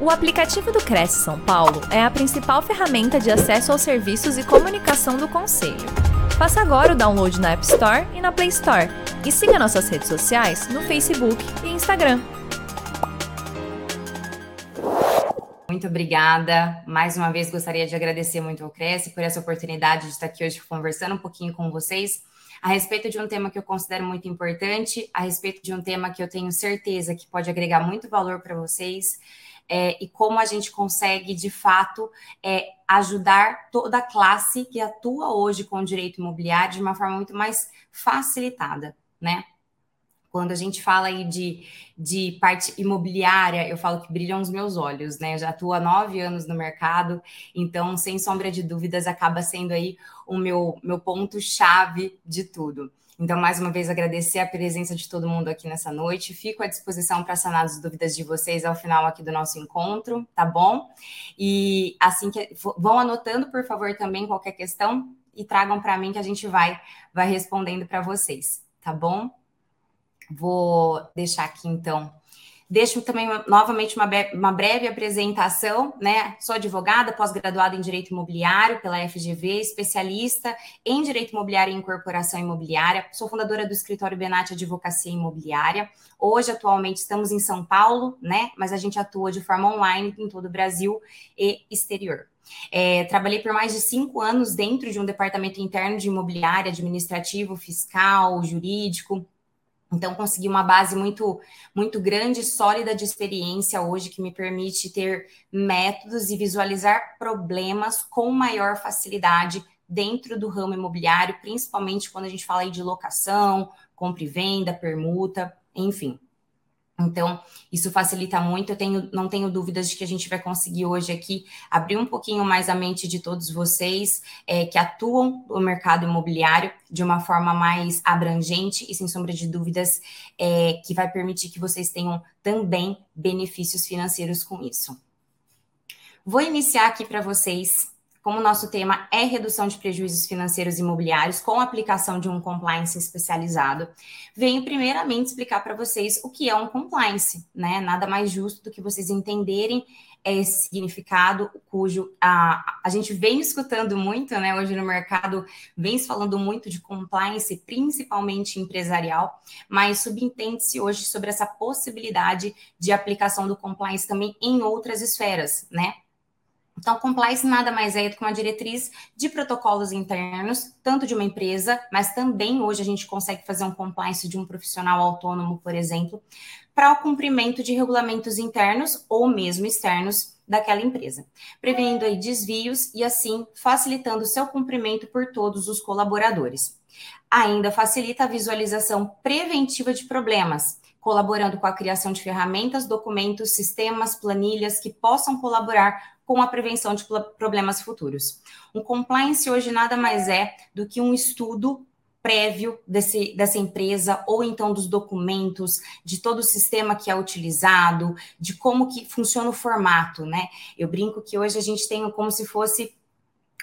O aplicativo do Cresce São Paulo é a principal ferramenta de acesso aos serviços e comunicação do Conselho. Faça agora o download na App Store e na Play Store. E siga nossas redes sociais no Facebook e Instagram. Muito obrigada. Mais uma vez gostaria de agradecer muito ao Cresce por essa oportunidade de estar aqui hoje conversando um pouquinho com vocês a respeito de um tema que eu considero muito importante, a respeito de um tema que eu tenho certeza que pode agregar muito valor para vocês é, e como a gente consegue, de fato, é, ajudar toda a classe que atua hoje com o direito imobiliário de uma forma muito mais facilitada, né? Quando a gente fala aí de, de parte imobiliária, eu falo que brilham os meus olhos, né? Eu já atuo há nove anos no mercado, então, sem sombra de dúvidas, acaba sendo aí o meu, meu ponto-chave de tudo. Então, mais uma vez, agradecer a presença de todo mundo aqui nessa noite. Fico à disposição para sanar as dúvidas de vocês ao final aqui do nosso encontro, tá bom? E assim que vão anotando, por favor, também qualquer questão e tragam para mim que a gente vai vai respondendo para vocês, tá bom? Vou deixar aqui então Deixo também novamente uma, uma, breve apresentação, né? Sou advogada, pós-graduada em Direito Imobiliário pela FGV, especialista em Direito Imobiliário e Incorporação Imobiliária. Sou fundadora do escritório Benatti Advocacia Imobiliária. Hoje, atualmente, estamos em São Paulo, né? Mas a gente atua de forma online em todo o Brasil e exterior. É, trabalhei por mais de cinco anos dentro de um departamento interno de imobiliária, administrativo, fiscal, jurídico então, consegui uma base muito, muito grande, sólida de experiência hoje, que me permite ter métodos e visualizar problemas com maior facilidade dentro do ramo imobiliário, principalmente quando a gente fala aí de locação, compra e venda, permuta, enfim. Então, isso facilita muito. Eu tenho, não tenho dúvidas de que a gente vai conseguir hoje aqui abrir um pouquinho mais a mente de todos vocês é, que atuam no mercado imobiliário de uma forma mais abrangente e, sem sombra de dúvidas, é, que vai permitir que vocês tenham também benefícios financeiros com isso. Vou iniciar aqui para vocês como o nosso tema é redução de prejuízos financeiros imobiliários com aplicação de um compliance especializado, venho primeiramente explicar para vocês o que é um compliance, né? Nada mais justo do que vocês entenderem esse significado, cujo a, a gente vem escutando muito, né? Hoje no mercado vem se falando muito de compliance, principalmente empresarial, mas subentende-se hoje sobre essa possibilidade de aplicação do compliance também em outras esferas, né? Então, compliance nada mais é do que uma diretriz de protocolos internos, tanto de uma empresa, mas também hoje a gente consegue fazer um compliance de um profissional autônomo, por exemplo, para o cumprimento de regulamentos internos ou mesmo externos daquela empresa, prevenindo aí desvios e assim facilitando o seu cumprimento por todos os colaboradores. Ainda facilita a visualização preventiva de problemas, colaborando com a criação de ferramentas, documentos, sistemas, planilhas que possam colaborar com a prevenção de problemas futuros. Um compliance hoje nada mais é do que um estudo prévio desse, dessa empresa ou então dos documentos, de todo o sistema que é utilizado, de como que funciona o formato, né? Eu brinco que hoje a gente tem como se fosse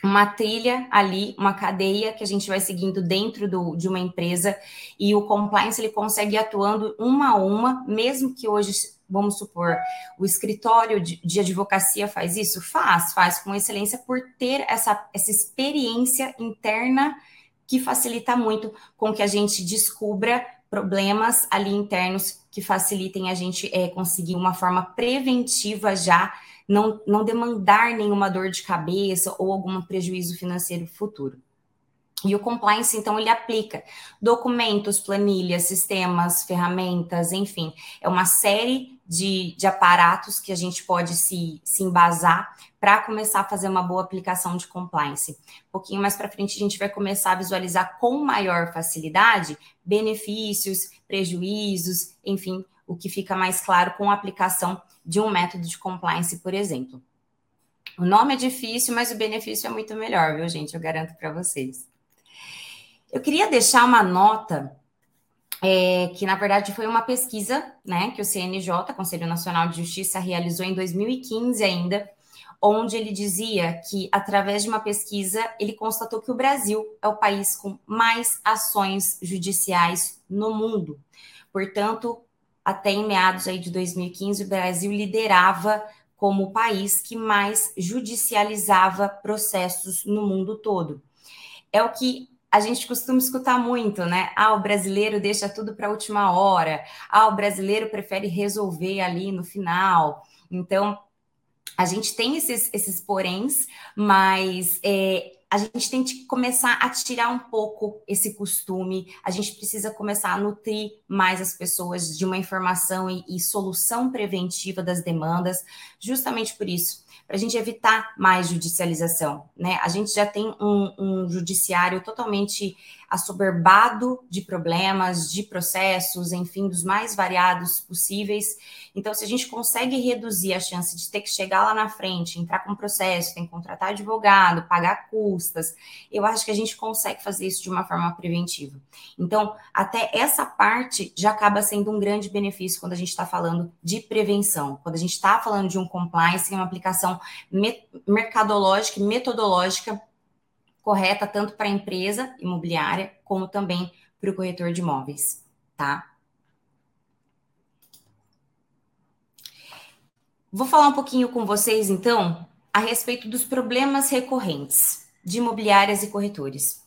uma trilha ali, uma cadeia que a gente vai seguindo dentro do, de uma empresa e o compliance ele consegue ir atuando uma a uma, mesmo que hoje vamos supor, o escritório de, de, advocacia faz isso? Faz, faz com excelência por ter essa, essa experiência interna que facilita muito com que a gente descubra problemas ali internos que facilitem a gente é, conseguir uma forma preventiva já, não, não demandar nenhuma dor de cabeça ou algum prejuízo financeiro futuro. E o compliance, então, ele aplica documentos, planilhas, sistemas, ferramentas, enfim, é uma série de, de aparatos que a gente pode se, se embasar para começar a fazer uma boa aplicação de compliance. Um pouquinho mais para frente, a gente vai começar a visualizar com maior facilidade benefícios, prejuízos, enfim, o que fica mais claro com a aplicação de um método de compliance, por exemplo. O nome é difícil, mas o benefício é muito melhor, viu, gente? Eu garanto para vocês. Eu queria deixar uma nota é, que na verdade foi uma pesquisa, né, que o CNJ, Conselho Nacional de Justiça, realizou em 2015 ainda, onde ele dizia que através de uma pesquisa ele constatou que o Brasil é o país com mais ações judiciais no mundo. Portanto, até em meados aí de 2015 o Brasil liderava como o país que mais judicializava processos no mundo todo. É o que a gente costuma escutar muito, né? Ah, o brasileiro deixa tudo para a última hora. Ah, o brasileiro prefere resolver ali no final. Então, a gente tem esses, esses poréns, mas é, a gente tem que começar a tirar um pouco esse costume, a gente precisa começar a nutrir mais as pessoas de uma informação e, e solução preventiva das demandas, justamente por isso, para a gente evitar mais judicialização, né? A gente já tem um, um judiciário totalmente assoberbado de problemas, de processos, enfim, dos mais variados possíveis. Então, se a gente consegue reduzir a chance de ter que chegar lá na frente, entrar com processo, tem que contratar advogado, pagar custas, eu acho que a gente consegue fazer isso de uma forma preventiva. Então, até essa parte já acaba sendo um grande benefício quando a gente está falando de prevenção, quando a gente está falando de um compliance, uma aplicação mercadológica e metodológica correta tanto para a empresa imobiliária como também para o corretor de imóveis, tá? Vou falar um pouquinho com vocês então a respeito dos problemas recorrentes de imobiliárias e corretores.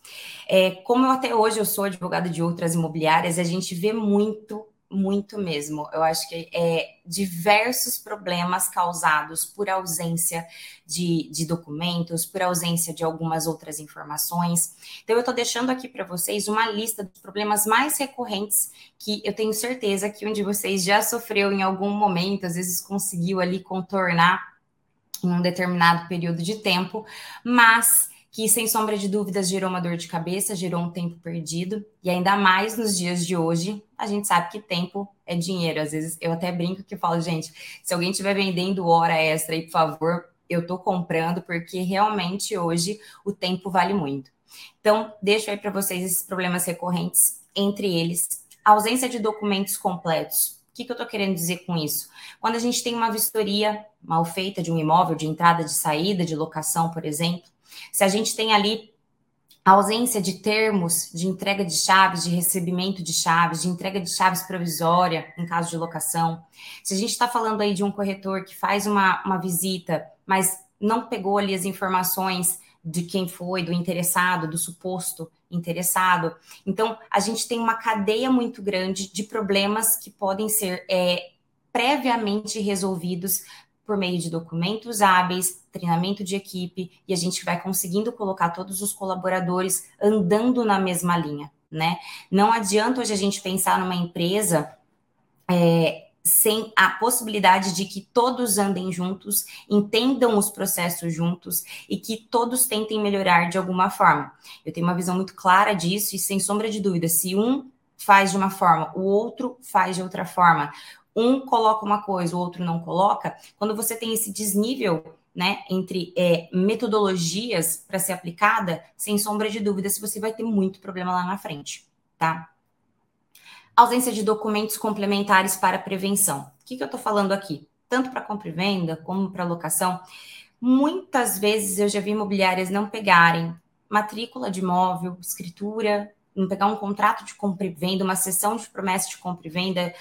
É, como eu até hoje eu sou advogada de outras imobiliárias, a gente vê muito muito mesmo. Eu acho que é diversos problemas causados por ausência de, de documentos, por ausência de algumas outras informações. Então, eu estou deixando aqui para vocês uma lista dos problemas mais recorrentes que eu tenho certeza que um de vocês já sofreu em algum momento, às vezes conseguiu ali contornar em um determinado período de tempo, mas que sem sombra de dúvidas gerou uma dor de cabeça, gerou um tempo perdido, e ainda mais nos dias de hoje, a gente sabe que tempo é dinheiro. Às vezes eu até brinco que falo, gente, se alguém estiver vendendo hora extra aí, por favor, eu tô comprando, porque realmente hoje o tempo vale muito. Então, deixo aí para vocês esses problemas recorrentes, entre eles, a ausência de documentos completos. O que, que eu estou querendo dizer com isso? Quando a gente tem uma vistoria mal feita de um imóvel, de entrada, de saída, de locação, por exemplo, se a gente tem ali a ausência de termos de entrega de chaves, de recebimento de chaves, de entrega de chaves provisória em caso de locação. Se a gente está falando aí de um corretor que faz uma, uma visita, mas não pegou ali as informações de quem foi, do interessado, do suposto interessado. Então, a gente tem uma cadeia muito grande de problemas que podem ser é, previamente resolvidos por meio de documentos hábeis, treinamento de equipe, e a gente vai conseguindo colocar todos os colaboradores andando na mesma linha, né? Não adianta hoje a gente pensar numa empresa é, sem a possibilidade de que todos andem juntos, entendam os processos juntos e que todos tentem melhorar de alguma forma. Eu tenho uma visão muito clara disso e sem sombra de dúvida, se um faz de uma forma, o outro faz de outra forma um coloca uma coisa, o outro não coloca, quando você tem esse desnível né, entre é, metodologias para ser aplicada, sem sombra de dúvida, se você vai ter muito problema lá na frente, tá? Ausência de documentos complementares para prevenção. O que, que eu estou falando aqui? Tanto para compra e venda como para locação. Muitas vezes eu já vi imobiliárias não pegarem matrícula de imóvel, escritura, não pegar um contrato de compra e venda, uma sessão de promessa de compra e venda,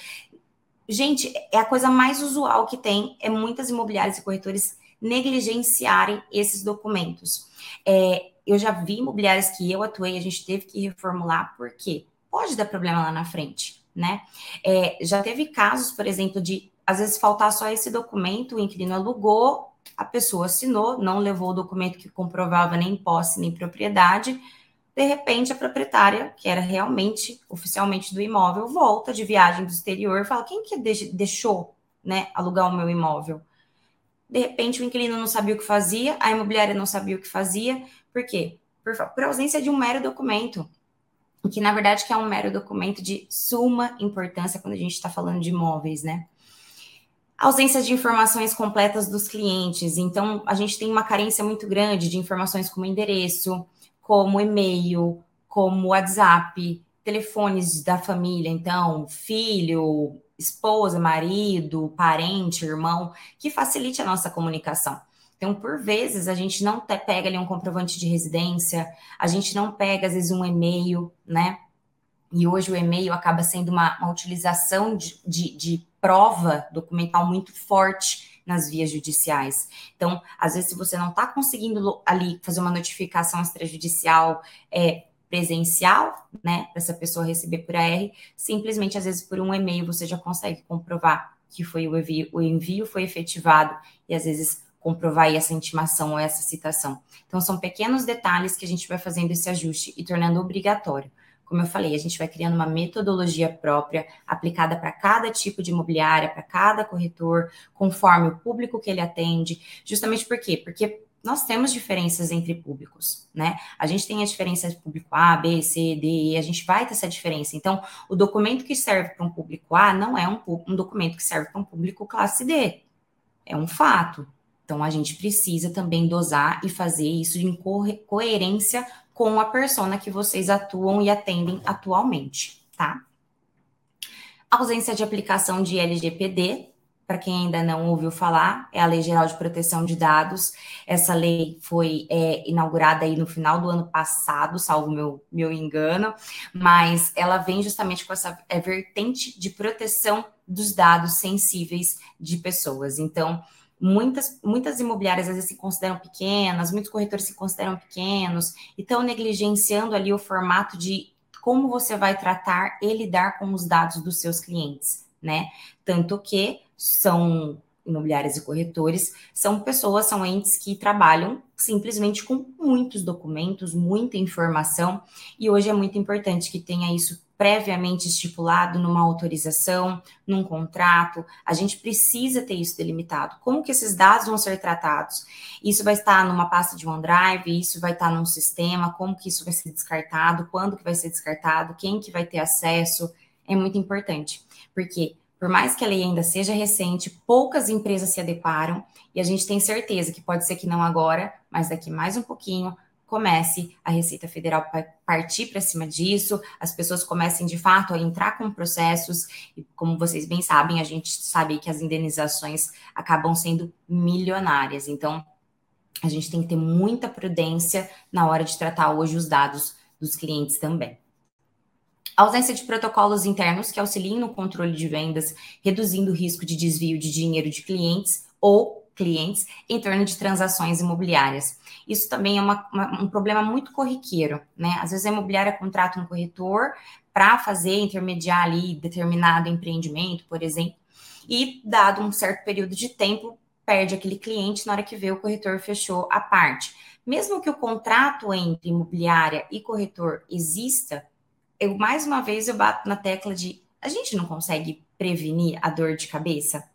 Gente, é a coisa mais usual que tem, é muitas imobiliárias e corretores negligenciarem esses documentos. É, eu já vi imobiliárias que eu atuei, a gente teve que reformular, porque pode dar problema lá na frente, né? É, já teve casos, por exemplo, de às vezes faltar só esse documento, o inquilino alugou, a pessoa assinou, não levou o documento que comprovava nem posse nem propriedade, de repente, a proprietária, que era realmente oficialmente do imóvel, volta de viagem do exterior e fala: quem que deixou né, alugar o meu imóvel? De repente, o inquilino não sabia o que fazia, a imobiliária não sabia o que fazia. Por quê? Por, por ausência de um mero documento. Que, na verdade, que é um mero documento de suma importância quando a gente está falando de imóveis, né? ausência de informações completas dos clientes. Então, a gente tem uma carência muito grande de informações como endereço, como e-mail, como WhatsApp, telefones da família, então, filho, esposa, marido, parente, irmão, que facilite a nossa comunicação. Então, por vezes, a gente não pega ali um comprovante de residência, a gente não pega, às vezes, um e-mail, né? E hoje o e-mail acaba sendo uma, uma utilização de, de, de prova documental muito forte nas vias judiciais. Então, às vezes, se você não está conseguindo ali fazer uma notificação extrajudicial é, presencial, né, para essa pessoa receber por AR, simplesmente, às vezes, por um e-mail, você já consegue comprovar que foi o envio, o envio foi efetivado e, às vezes, comprovar essa intimação ou essa citação. Então, são pequenos detalhes que a gente vai fazendo esse ajuste e tornando obrigatório. Como eu falei, a gente vai criando uma metodologia própria, aplicada para cada tipo de imobiliária, para cada corretor, conforme o público que ele atende. Justamente por quê? Porque nós temos diferenças entre públicos, né? A gente tem a diferença de público A, B, C, D, E, a gente vai ter essa diferença. Então, o documento que serve para um público A não é um, um documento que serve para um público classe D. É um fato. Então, a gente precisa também dosar e fazer isso em coerência com a persona que vocês atuam e atendem atualmente, tá? ausência de aplicação de LGPD, para quem ainda não ouviu falar, é a Lei Geral de Proteção de Dados. Essa lei foi é, inaugurada aí no final do ano passado, salvo meu, meu engano, mas ela vem justamente com essa é, vertente de proteção dos dados sensíveis de pessoas. Então, muitas, muitas imobiliárias às vezes se consideram pequenas, muitos corretores se consideram pequenos e estão negligenciando ali o formato de como você vai tratar e lidar com os dados dos seus clientes, né? Tanto que são imobiliárias e corretores, são pessoas, são entes que trabalham simplesmente com muitos documentos, muita informação, e hoje é muito importante que tenha isso previamente estipulado numa autorização, num contrato. A gente precisa ter isso delimitado. Como que esses dados vão ser tratados? Isso vai estar numa pasta de OneDrive, isso vai estar num sistema, como que isso vai ser descartado, quando que vai ser descartado, quem que vai ter acesso, é muito importante. Porque por mais que a lei ainda seja recente, poucas empresas se adequaram e a gente tem certeza que pode ser que não agora, mas daqui mais um pouquinho comece a Receita Federal partir para cima disso, as pessoas comecem de fato a entrar com processos, e como vocês bem sabem, a gente sabe que as indenizações acabam sendo milionárias. Então, a gente tem que ter muita prudência na hora de tratar hoje os dados dos clientes também. A ausência de protocolos internos que auxiliem no controle de vendas, reduzindo o risco de desvio de dinheiro de clientes ou clientes em torno de transações imobiliárias. Isso também é uma, uma, um problema muito corriqueiro, né? Às vezes a imobiliária contrata um corretor para fazer, intermediar ali determinado empreendimento, por exemplo, e dado um certo período de tempo, perde aquele cliente na hora que vê o corretor fechou a parte. Mesmo que o contrato entre imobiliária e corretor exista, eu mais uma vez eu bato na tecla de a gente não consegue prevenir a dor de cabeça?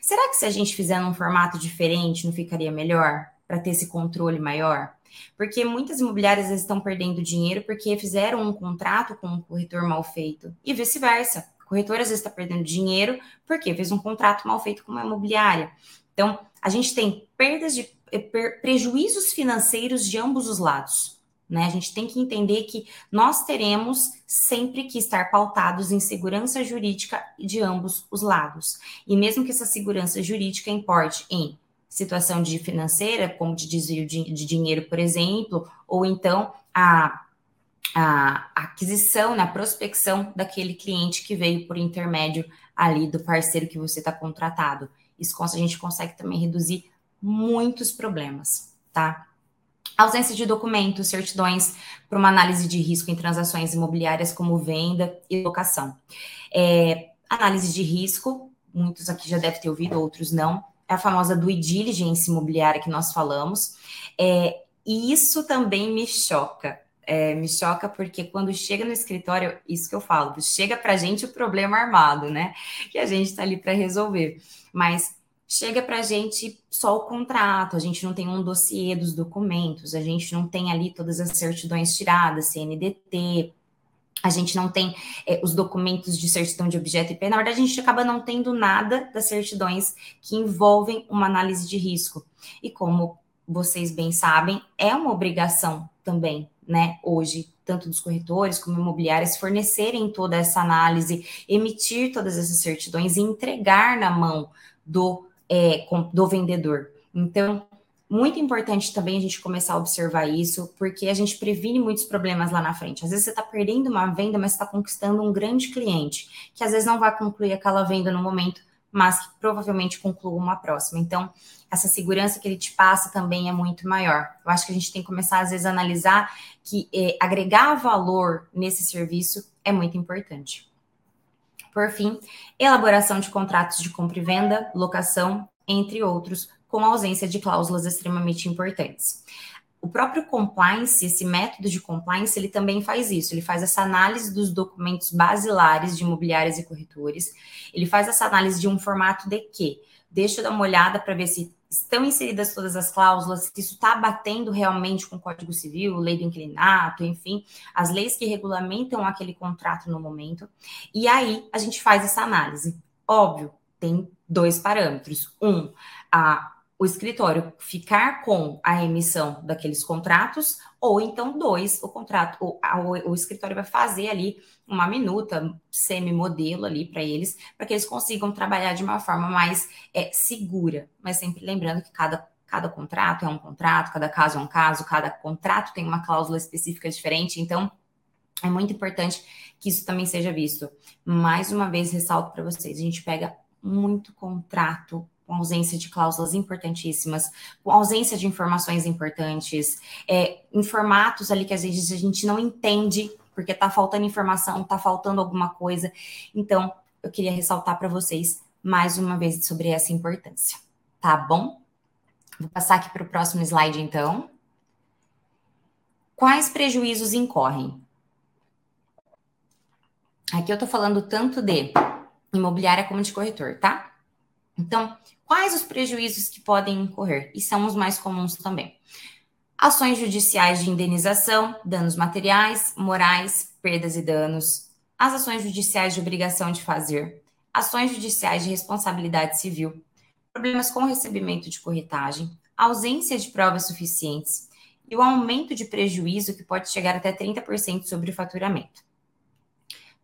Será que se a gente fizer num formato diferente, não ficaria melhor? Para ter esse controle maior? Porque muitas imobiliárias estão perdendo dinheiro porque fizeram um contrato com um corretor mal feito. E vice-versa. O corretor às vezes está perdendo dinheiro porque fez um contrato mal feito com uma imobiliária. Então, a gente tem perdas de eh, prejuízos financeiros de ambos os lados. Né? A gente tem que entender que nós teremos sempre que estar pautados em segurança jurídica de ambos os lados. E mesmo que essa segurança jurídica importe em situação de financeira, como de desvio de, de dinheiro, por exemplo, ou então a, a aquisição, na prospecção daquele cliente que veio por intermédio ali do parceiro que você está contratado. Isso a gente consegue também reduzir muitos problemas, tá? Ausência de documentos, certidões para uma análise de risco em transações imobiliárias como venda e locação. É, análise de risco, muitos aqui já devem ter ouvido, outros não, é a famosa due diligence imobiliária que nós falamos. É, e isso também me choca. É, me choca porque quando chega no escritório, isso que eu falo, chega para a gente o problema armado, né? Que a gente está ali para resolver. Mas chega para a gente só o contrato, a gente não tem um dossiê dos documentos, a gente não tem ali todas as certidões tiradas, CNDT, a gente não tem é, os documentos de certidão de objeto IP. Na verdade, a gente acaba não tendo nada das certidões que envolvem uma análise de risco. E como vocês bem sabem, é uma obrigação também, né, hoje, tanto dos corretores como imobiliários, fornecerem toda essa análise, emitir todas essas certidões e entregar na mão do é, do vendedor. Então, muito importante também a gente começar a observar isso, porque a gente previne muitos problemas lá na frente. Às vezes você está perdendo uma venda, mas está conquistando um grande cliente, que às vezes não vai concluir aquela venda no momento, mas que provavelmente conclua uma próxima. Então, essa segurança que ele te passa também é muito maior. Eu acho que a gente tem que começar, às vezes, a analisar que é, agregar valor nesse serviço é muito importante. Por fim, elaboração de contratos de compra e venda, locação, entre outros, com ausência de cláusulas extremamente importantes. O próprio compliance, esse método de compliance, ele também faz isso. Ele faz essa análise dos documentos basilares de imobiliários e corretores. Ele faz essa análise de um formato de quê? Deixa eu dar uma olhada para ver se estão inseridas todas as cláusulas, se isso está batendo realmente com o Código Civil, lei do inquilinato, enfim, as leis que regulamentam aquele contrato no momento. E aí a gente faz essa análise. Óbvio, tem dois parâmetros. Um, a o escritório ficar com a emissão daqueles contratos, ou então dois, o contrato, o, a, o, o escritório vai fazer ali uma minuta, semi-modelo ali para eles, para que eles consigam trabalhar de uma forma mais é, segura, mas sempre lembrando que cada cada contrato é um contrato, cada caso é um caso, cada contrato tem uma cláusula específica diferente, então é muito importante que isso também seja visto. Mais uma vez, ressalto para vocês: a gente pega muito contrato com ausência de cláusulas importantíssimas, com ausência de informações importantes, é, em formatos ali que às vezes a gente não entende, porque está faltando informação, está faltando alguma coisa. Então, eu queria ressaltar para vocês mais uma vez sobre essa importância, tá bom? Vou passar aqui para o próximo slide, então. Quais prejuízos incorrem? Aqui eu estou falando tanto de imobiliária como de corretor, tá? Então, quais os prejuízos que podem incorrer? E são os mais comuns também. Ações judiciais de indenização, danos materiais, morais, perdas e danos, as ações judiciais de obrigação de fazer, ações judiciais de responsabilidade civil, problemas com recebimento de corretagem, ausência de provas suficientes e o aumento de prejuízo que pode chegar até 30% sobre o faturamento.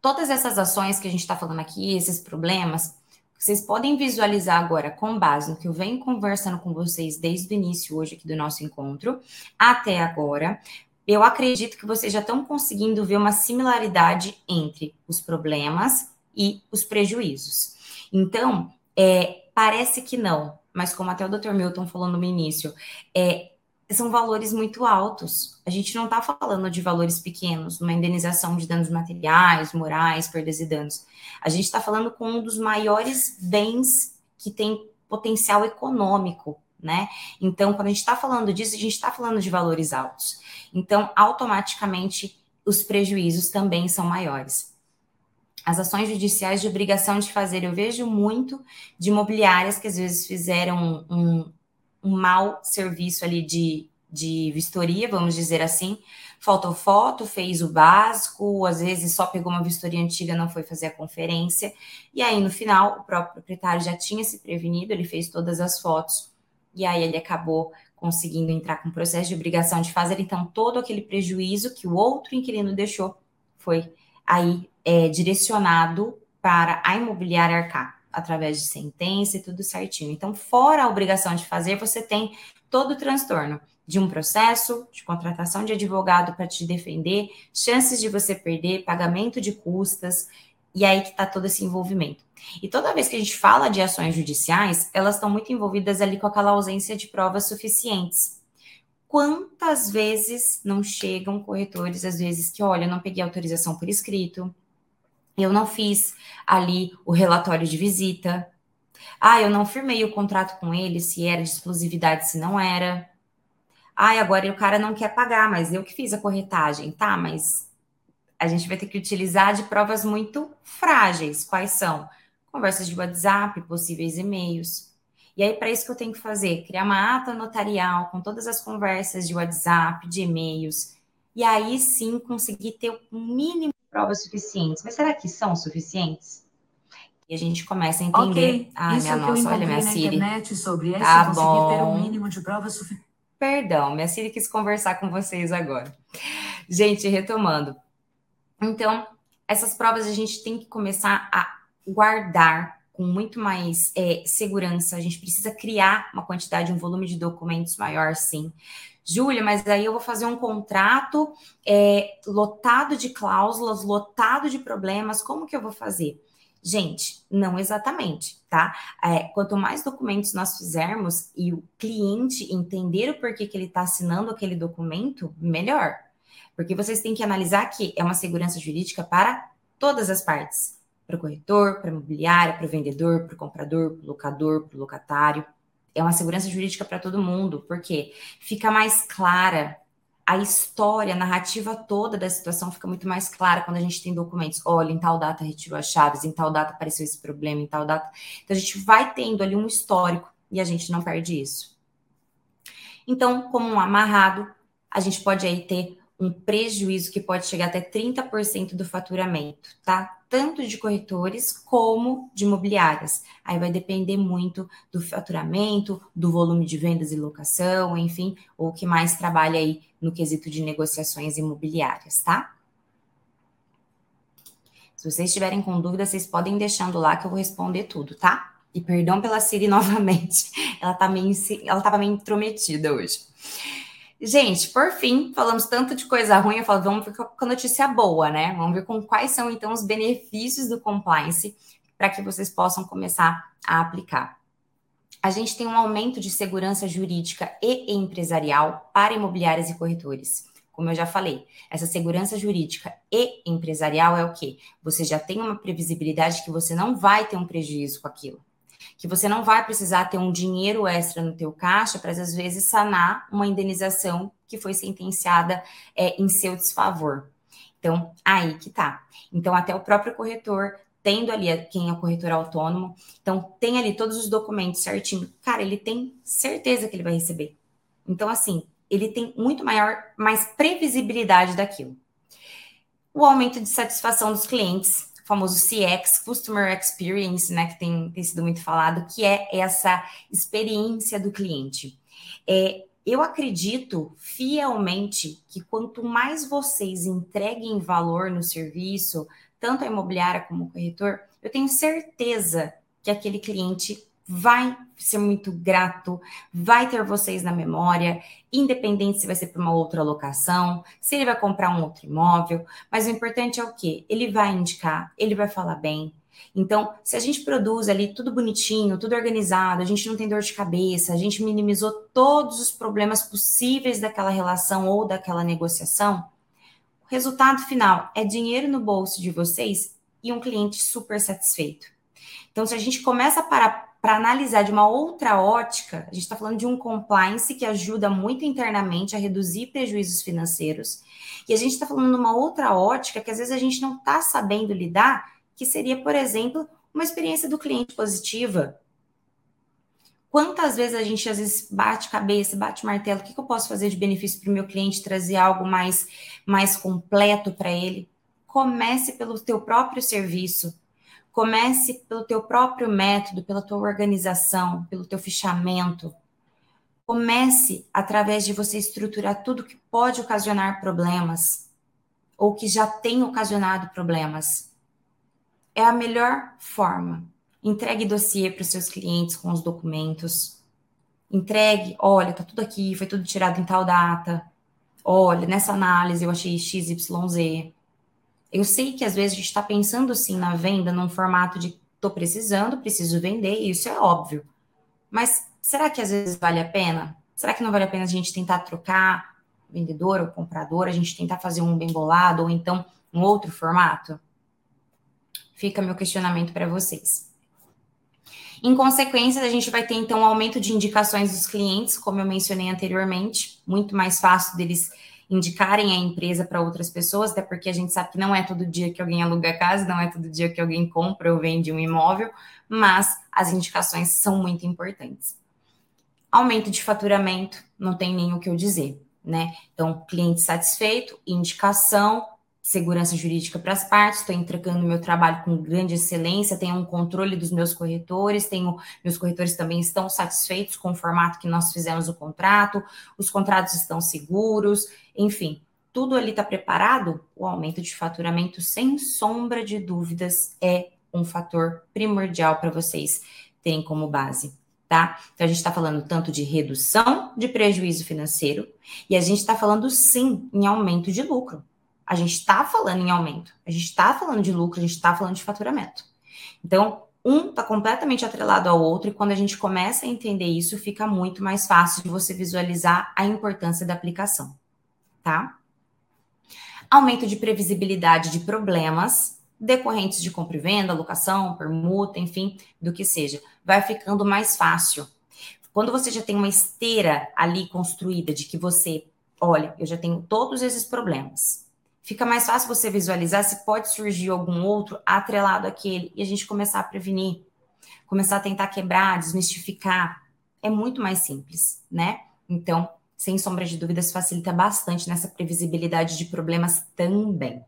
Todas essas ações que a gente está falando aqui, esses problemas, vocês podem visualizar agora, com base no que eu venho conversando com vocês desde o início hoje aqui do nosso encontro, até agora, eu acredito que vocês já estão conseguindo ver uma similaridade entre os problemas e os prejuízos. Então, é, parece que não, mas como até o Dr. Milton falou no início, é, são valores muito altos. A gente não está falando de valores pequenos, uma indenização de danos materiais, morais, perdas e danos. A gente está falando com um dos maiores bens que tem potencial econômico, né? Então, quando a gente está falando disso, a gente está falando de valores altos. Então, automaticamente, os prejuízos também são maiores. As ações judiciais de obrigação de fazer, eu vejo muito de imobiliárias que às vezes fizeram um, um mau serviço ali de, de vistoria, vamos dizer assim. Faltou foto, fez o básico, às vezes só pegou uma vistoria antiga, não foi fazer a conferência. E aí, no final, o próprio proprietário já tinha se prevenido, ele fez todas as fotos, e aí ele acabou conseguindo entrar com processo de obrigação de fazer. Então, todo aquele prejuízo que o outro inquilino deixou foi aí é, direcionado para a imobiliária arcar através de sentença e tudo certinho. Então, fora a obrigação de fazer, você tem todo o transtorno de um processo, de contratação de advogado para te defender, chances de você perder, pagamento de custas, e aí que está todo esse envolvimento. E toda vez que a gente fala de ações judiciais, elas estão muito envolvidas ali com aquela ausência de provas suficientes. Quantas vezes não chegam corretores, às vezes, que, olha, não peguei autorização por escrito, eu não fiz ali o relatório de visita. Ah, eu não firmei o contrato com ele se era de exclusividade, se não era. Ah, agora o cara não quer pagar, mas eu que fiz a corretagem, tá? Mas a gente vai ter que utilizar de provas muito frágeis. Quais são? Conversas de WhatsApp, possíveis e-mails. E aí, para isso que eu tenho que fazer? Criar uma ata notarial com todas as conversas de WhatsApp, de e-mails. E aí sim conseguir ter o mínimo provas suficientes. Mas será que são suficientes? E a gente começa a entender. Okay. Ai, Isso minha nossa, eu olha minha na Siri. internet sobre essa, tá conseguir bom. ter um mínimo de provas suficientes. Perdão, minha Siri quis conversar com vocês agora. Gente, retomando. Então, essas provas a gente tem que começar a guardar com muito mais é, segurança, a gente precisa criar uma quantidade, um volume de documentos maior, sim. Júlia, mas aí eu vou fazer um contrato é, lotado de cláusulas, lotado de problemas, como que eu vou fazer? Gente, não exatamente, tá? É, quanto mais documentos nós fizermos e o cliente entender o porquê que ele está assinando aquele documento, melhor. Porque vocês têm que analisar que é uma segurança jurídica para todas as partes. Para o corretor, para a imobiliária, para o vendedor, para o comprador, para o locador, para o locatário. É uma segurança jurídica para todo mundo, porque fica mais clara a história, a narrativa toda da situação fica muito mais clara quando a gente tem documentos. Olha, em tal data retirou as chaves, em tal data apareceu esse problema, em tal data. Então a gente vai tendo ali um histórico e a gente não perde isso. Então, como um amarrado, a gente pode aí ter um prejuízo que pode chegar até 30% do faturamento, tá? Tanto de corretores como de imobiliárias. Aí vai depender muito do faturamento, do volume de vendas e locação, enfim, ou que mais trabalha aí no quesito de negociações imobiliárias, tá? Se vocês estiverem com dúvida, vocês podem deixando lá que eu vou responder tudo, tá? E perdão pela Siri novamente. Ela tá meio, ela tava meio intrometida hoje. Gente, por fim, falamos tanto de coisa ruim, eu falo, vamos ver com a notícia boa, né? Vamos ver com quais são, então, os benefícios do compliance para que vocês possam começar a aplicar. A gente tem um aumento de segurança jurídica e empresarial para imobiliárias e corretores. Como eu já falei, essa segurança jurídica e empresarial é o quê? Você já tem uma previsibilidade que você não vai ter um prejuízo com aquilo que você não vai precisar ter um dinheiro extra no teu caixa para às vezes sanar uma indenização que foi sentenciada é, em seu desfavor. Então, aí que tá. Então, até o próprio corretor, tendo ali quem é o corretor autônomo, então tem ali todos os documentos certinho. Cara, ele tem certeza que ele vai receber. Então, assim, ele tem muito maior, mais previsibilidade daquilo. O aumento de satisfação dos clientes, famoso CX, Customer Experience, né, que tem, tem sido muito falado, que é essa experiência do cliente. É, eu acredito fielmente que quanto mais vocês entreguem valor no serviço, tanto a imobiliária como o corretor, eu tenho certeza que aquele cliente vai ser muito grato, vai ter vocês na memória, independente se vai ser para uma outra locação, se ele vai comprar um outro imóvel, mas o importante é o quê? Ele vai indicar, ele vai falar bem. Então, se a gente produz ali tudo bonitinho, tudo organizado, a gente não tem dor de cabeça, a gente minimizou todos os problemas possíveis daquela relação ou daquela negociação, o resultado final é dinheiro no bolso de vocês e um cliente super satisfeito. Então, se a gente começa a parar para analisar de uma outra ótica, a gente está falando de um compliance que ajuda muito internamente a reduzir prejuízos financeiros. E a gente está falando de uma outra ótica que às vezes a gente não está sabendo lidar, que seria, por exemplo, uma experiência do cliente positiva. Quantas vezes a gente às vezes bate cabeça, bate martelo, o que, que eu posso fazer de benefício para o meu cliente, trazer algo mais, mais completo para ele? Comece pelo teu próprio serviço Comece pelo teu próprio método, pela tua organização, pelo teu fichamento. Comece através de você estruturar tudo que pode ocasionar problemas ou que já tem ocasionado problemas. É a melhor forma. Entregue dossiê para os seus clientes com os documentos. Entregue, olha, tá tudo aqui, foi tudo tirado em tal data. Olha, nessa análise eu achei XYZ. Eu sei que às vezes a gente está pensando sim na venda num formato de estou precisando, preciso vender, e isso é óbvio. Mas será que às vezes vale a pena? Será que não vale a pena a gente tentar trocar vendedor ou comprador, a gente tentar fazer um bem bolado ou então um outro formato? Fica meu questionamento para vocês. Em consequência, a gente vai ter então um aumento de indicações dos clientes, como eu mencionei anteriormente, muito mais fácil deles indicarem a empresa para outras pessoas, até porque a gente sabe que não é todo dia que alguém aluga casa, não é todo dia que alguém compra ou vende um imóvel, mas as indicações são muito importantes. Aumento de faturamento, não tem nem o que eu dizer, né? Então, cliente satisfeito, indicação, segurança jurídica para as partes, estou entregando meu trabalho com grande excelência, tenho um controle dos meus corretores, tenho meus corretores também estão satisfeitos com o formato que nós fizemos o contrato, os contratos estão seguros, enfim, tudo ali está preparado, o aumento de faturamento, sem sombra de dúvidas, é um fator primordial para vocês terem como base, tá? Então a gente está falando tanto de redução de prejuízo financeiro e a gente está falando sim em aumento de lucro. A gente está falando em aumento, a gente está falando de lucro, a gente está falando de faturamento. Então, um está completamente atrelado ao outro, e quando a gente começa a entender isso, fica muito mais fácil de você visualizar a importância da aplicação, tá? Aumento de previsibilidade de problemas decorrentes de compra e venda, locação, permuta, enfim, do que seja. Vai ficando mais fácil. Quando você já tem uma esteira ali construída de que você, olha, eu já tenho todos esses problemas fica mais fácil você visualizar se pode surgir algum outro atrelado àquele e a gente começar a prevenir, começar a tentar quebrar, desmistificar. É muito mais simples, né? Então, sem sombra de dúvidas, facilita bastante nessa previsibilidade de problemas também.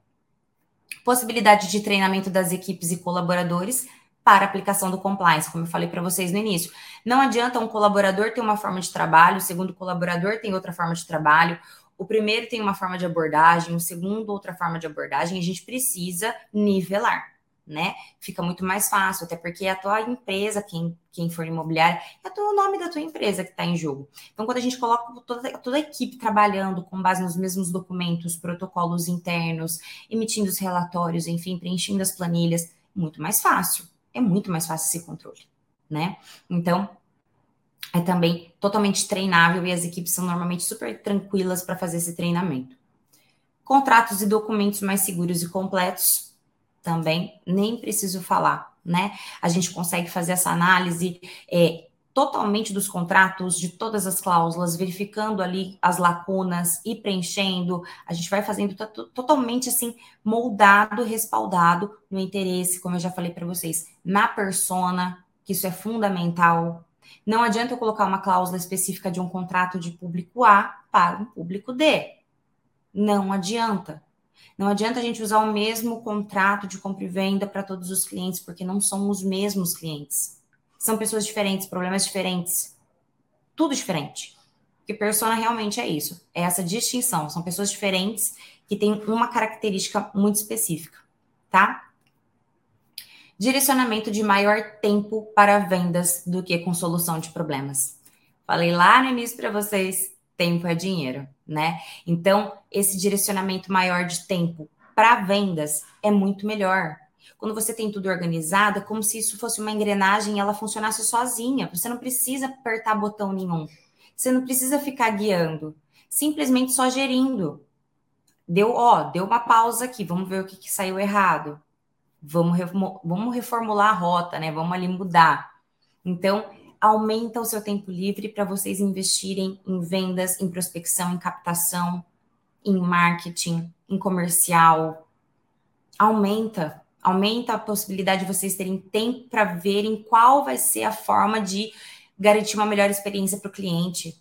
Possibilidade de treinamento das equipes e colaboradores para aplicação do compliance, como eu falei para vocês no início. Não adianta um colaborador ter uma forma de trabalho, o segundo colaborador tem outra forma de trabalho, o primeiro tem uma forma de abordagem, o segundo outra forma de abordagem, a gente precisa nivelar, né? Fica muito mais fácil, até porque é a tua empresa, quem, quem for imobiliária, é o nome da tua empresa que está em jogo. Então, quando a gente coloca toda, toda a equipe trabalhando com base nos mesmos documentos, protocolos internos, emitindo os relatórios, enfim, preenchendo as planilhas, muito mais fácil. É muito mais fácil esse controle, né? Então, é também totalmente treinável e as equipes são normalmente super tranquilas para fazer esse treinamento. Contratos e documentos mais seguros e completos, também nem preciso falar, né? A gente consegue fazer essa análise é, totalmente dos contratos, de todas as cláusulas, verificando ali as lacunas e preenchendo. A gente vai fazendo totalmente assim, moldado, respaldado no interesse, como eu já falei para vocês, na persona, que isso é fundamental, não adianta eu colocar uma cláusula específica de um contrato de público A para um público D. Não adianta. Não adianta a gente usar o mesmo contrato de compra e venda para todos os clientes, porque não são os mesmos clientes. São pessoas diferentes, problemas diferentes. Tudo diferente. Porque persona realmente é isso. É essa distinção. São pessoas diferentes que têm uma característica muito específica, tá? Direcionamento de maior tempo para vendas do que com solução de problemas. Falei lá no início para vocês, tempo é dinheiro, né? Então, esse direcionamento maior de tempo para vendas é muito melhor. Quando você tem tudo organizado, é como se isso fosse uma engrenagem e ela funcionasse sozinha. Você não precisa apertar botão nenhum. Você não precisa ficar guiando. Simplesmente só gerindo. Deu, ó, deu uma pausa aqui, vamos ver o que, que saiu errado vamos, vamos reformular a rota, né? Vamos ali mudar. Então, aumenta o seu tempo livre para vocês investirem em vendas, em prospecção, em captação, em marketing, em comercial. Aumenta, aumenta a possibilidade de vocês terem tempo para verem qual vai ser a forma de garantir uma melhor experiência para o cliente.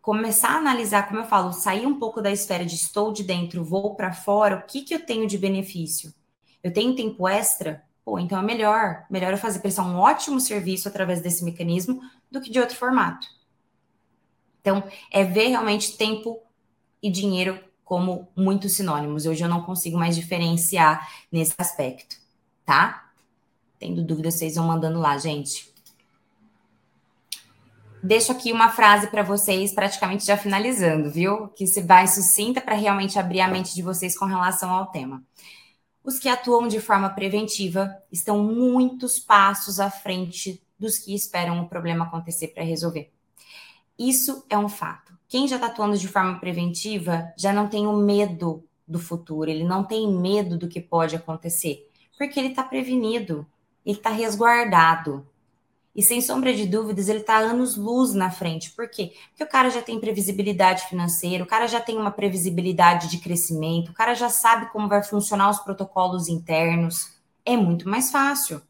Começar a analisar, como eu falo, sair um pouco da esfera de estou de dentro, vou para fora, o que, que eu tenho de benefício? Eu tenho tempo extra, pô, então é melhor, melhor eu fazer prestar um ótimo serviço através desse mecanismo do que de outro formato. Então, é ver realmente tempo e dinheiro como muitos sinônimos. Hoje eu não consigo mais diferenciar nesse aspecto, tá? Tendo dúvida, vocês vão mandando lá, gente. Deixo aqui uma frase para vocês, praticamente já finalizando, viu? Que se vai sucinta para realmente abrir a mente de vocês com relação ao tema. Os que atuam de forma preventiva estão muitos passos à frente dos que esperam o problema acontecer para resolver. Isso é um fato. Quem já está atuando de forma preventiva já não tem o medo do futuro, ele não tem medo do que pode acontecer, porque ele está prevenido, ele está resguardado. E sem sombra de dúvidas, ele está anos luz na frente. Por quê? Porque o cara já tem previsibilidade financeira, o cara já tem uma previsibilidade de crescimento, o cara já sabe como vai funcionar os protocolos internos. É muito mais fácil.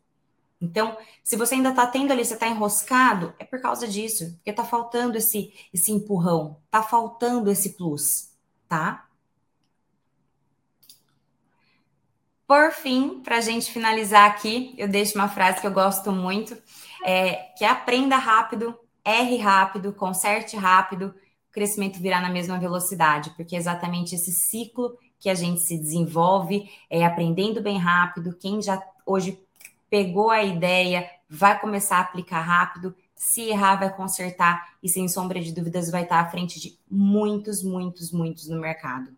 Então, se você ainda está tendo ali, você está enroscado, é por causa disso, porque está faltando esse, esse empurrão, está faltando esse plus, tá? Por fim, para a gente finalizar aqui, eu deixo uma frase que eu gosto muito é, que aprenda rápido, erre rápido, conserte rápido, o crescimento virá na mesma velocidade, porque é exatamente esse ciclo que a gente se desenvolve, é, aprendendo bem rápido. Quem já hoje pegou a ideia, vai começar a aplicar rápido. Se errar, vai consertar e, sem sombra de dúvidas, vai estar à frente de muitos, muitos, muitos no mercado.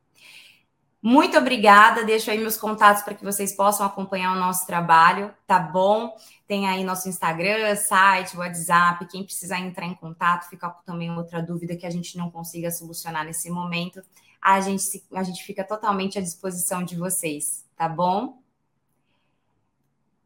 Muito obrigada. Deixo aí meus contatos para que vocês possam acompanhar o nosso trabalho, tá bom? Tem aí nosso Instagram, site, WhatsApp. Quem precisar entrar em contato, fica com também outra dúvida que a gente não consiga solucionar nesse momento, a gente, a gente fica totalmente à disposição de vocês, tá bom?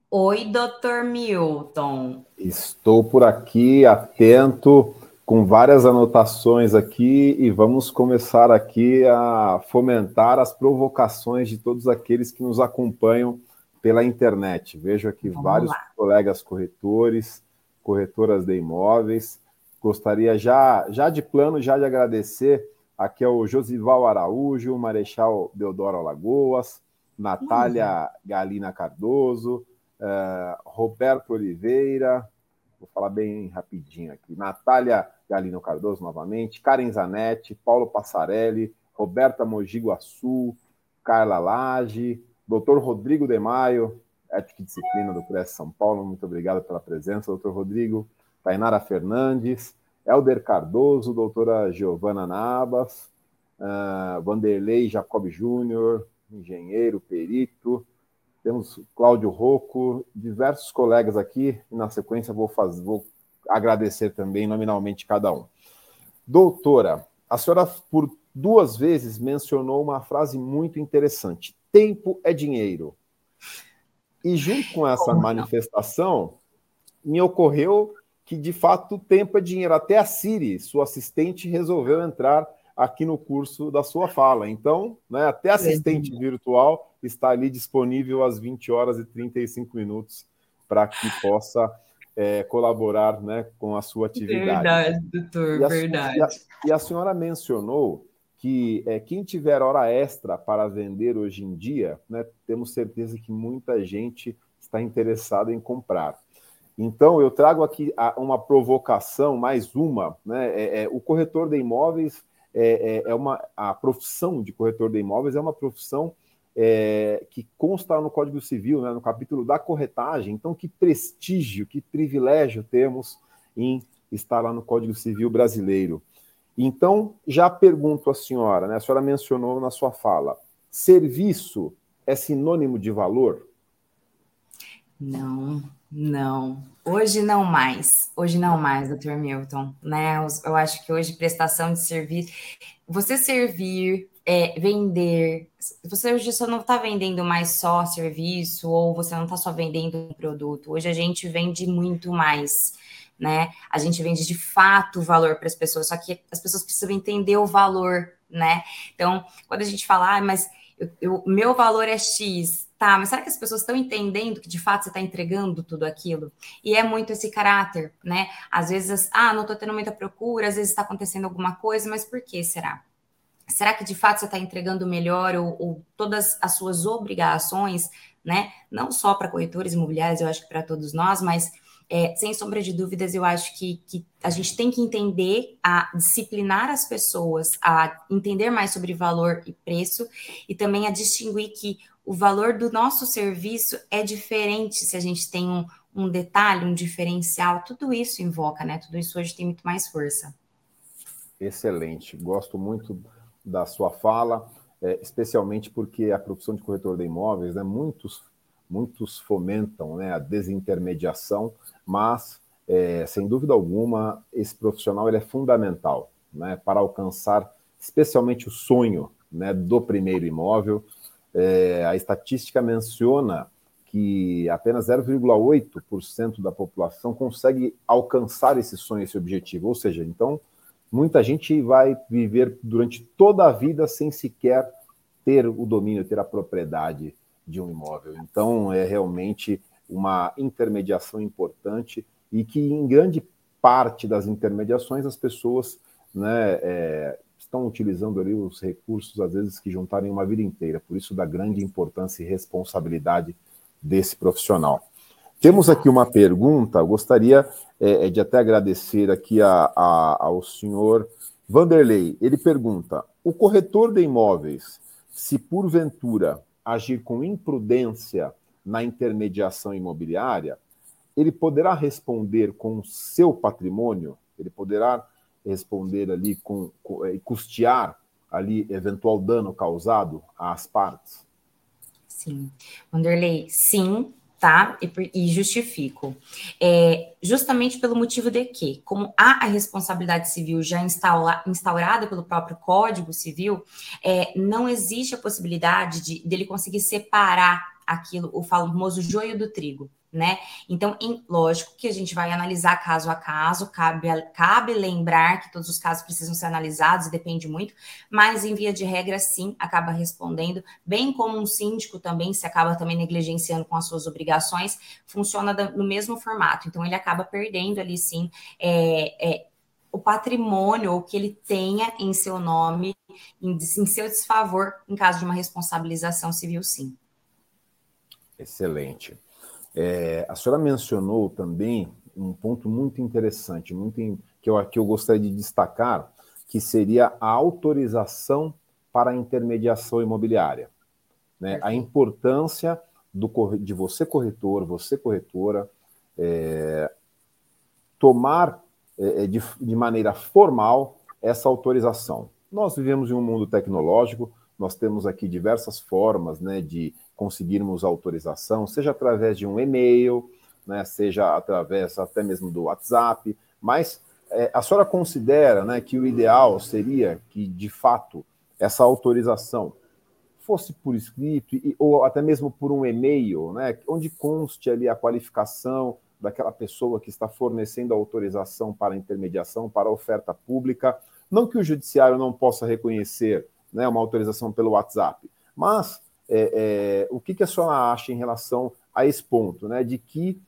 Oi, doutor Milton. Estou por aqui, atento com várias anotações aqui e vamos começar aqui a fomentar as provocações de todos aqueles que nos acompanham pela internet. Vejo aqui vamos vários lá. colegas corretores, corretoras de imóveis. Gostaria já, já de plano, já de agradecer aqui ao Josival Araújo, Marechal Deodoro Alagoas, Natália uhum. Galina Cardoso, uh, Roberto Oliveira, vou falar bem rapidinho aqui, Natália Galino Cardoso novamente, Karen Zanetti, Paulo Passarelli, Roberta Mojiguaçu, Carla Lage, doutor Rodrigo de Maio, Ética e Disciplina do CRES São Paulo, muito obrigado pela presença, doutor Rodrigo, Tainara Fernandes, Helder Cardoso, doutora Giovana Nabas, uh, Vanderlei Jacob Júnior, engenheiro, perito, temos Cláudio Rocco, diversos colegas aqui, e na sequência vou, fazer, vou agradecer também nominalmente cada um. Doutora, a senhora por duas vezes mencionou uma frase muito interessante: tempo é dinheiro. E junto com essa Como manifestação, não? me ocorreu que de fato tempo é dinheiro. Até a Siri, sua assistente, resolveu entrar aqui no curso da sua fala. Então, né, até assistente virtual está ali disponível às 20 horas e 35 minutos para que possa é, colaborar né, com a sua atividade. Verdade, doutor, e a, verdade. E a, e a, senhora mencionou que é, quem tiver hora extra para vender hoje em dia, né, temos certeza que muita gente está interessada em comprar. Então, eu trago aqui uma provocação, mais uma. Né, é, é, o corretor de imóveis é, é, é uma. A profissão de corretor de imóveis é uma profissão é, que consta no Código Civil, né, no capítulo da corretagem. Então, que prestígio, que privilégio temos em estar lá no Código Civil brasileiro. Então, já pergunto à senhora, né, a senhora mencionou na sua fala, serviço é sinônimo de valor? Não, não. Hoje não mais. Hoje não mais, doutor Milton. Né? Eu acho que hoje prestação de serviço. Você servir é, vender. Você hoje só não está vendendo mais só serviço, ou você não está só vendendo um produto. Hoje a gente vende muito mais. Né? A gente vende de fato valor para as pessoas, só que as pessoas precisam entender o valor, né? Então, quando a gente fala, ah, mas o meu valor é X, tá, mas será que as pessoas estão entendendo que de fato você está entregando tudo aquilo? E é muito esse caráter, né? Às vezes, ah, não estou tendo muita procura, às vezes está acontecendo alguma coisa, mas por que será? Será que de fato você está entregando melhor ou, ou, todas as suas obrigações, né? Não só para corretores imobiliários, eu acho que para todos nós, mas é, sem sombra de dúvidas, eu acho que, que a gente tem que entender a disciplinar as pessoas, a entender mais sobre valor e preço, e também a distinguir que o valor do nosso serviço é diferente se a gente tem um, um detalhe, um diferencial, tudo isso invoca, né? Tudo isso hoje tem muito mais força. Excelente, gosto muito da sua fala, é, especialmente porque a profissão de corretor de imóveis, né, muitos, muitos fomentam né, a desintermediação, mas, é, sem dúvida alguma, esse profissional ele é fundamental né, para alcançar especialmente o sonho né, do primeiro imóvel. É, a estatística menciona que apenas 0,8% da população consegue alcançar esse sonho, esse objetivo. Ou seja, então, muita gente vai viver durante toda a vida sem sequer ter o domínio, ter a propriedade de um imóvel. Então, é realmente uma intermediação importante e que, em grande parte das intermediações, as pessoas né, é, estão utilizando ali os recursos, às vezes, que juntarem uma vida inteira. Por isso, da grande importância e responsabilidade desse profissional. Temos aqui uma pergunta, gostaria é, é, de até agradecer aqui a, a, ao senhor Vanderlei. Ele pergunta: o corretor de imóveis se porventura agir com imprudência na intermediação imobiliária, ele poderá responder com o seu patrimônio, ele poderá responder ali com, com e custear ali eventual dano causado às partes? Sim. Wanderlei, sim, tá? E, e justifico. É, justamente pelo motivo de que, como há a responsabilidade civil já instaura, instaurada pelo próprio Código Civil, é, não existe a possibilidade de dele conseguir separar aquilo, o famoso joio do trigo né? Então, em, lógico que a gente vai analisar caso a caso, cabe, cabe lembrar que todos os casos precisam ser analisados, depende muito, mas em via de regra, sim, acaba respondendo, bem como um síndico também, se acaba também negligenciando com as suas obrigações, funciona no mesmo formato. Então, ele acaba perdendo ali, sim, é, é, o patrimônio ou que ele tenha em seu nome, em, em seu desfavor, em caso de uma responsabilização civil, sim. Excelente. É, a senhora mencionou também um ponto muito interessante, muito in, que, eu, que eu gostaria de destacar, que seria a autorização para a intermediação imobiliária. Né? A importância do, de você, corretor, você, corretora, é, tomar é, é, de, de maneira formal essa autorização. Nós vivemos em um mundo tecnológico, nós temos aqui diversas formas né, de conseguirmos autorização, seja através de um e-mail, né, seja através até mesmo do WhatsApp, mas é, a senhora considera né, que o ideal seria que, de fato, essa autorização fosse por escrito e, ou até mesmo por um e-mail, né, onde conste ali a qualificação daquela pessoa que está fornecendo a autorização para intermediação, para oferta pública. Não que o judiciário não possa reconhecer né, uma autorização pelo WhatsApp, mas é, é, o que, que a senhora acha em relação a esse ponto, né? De que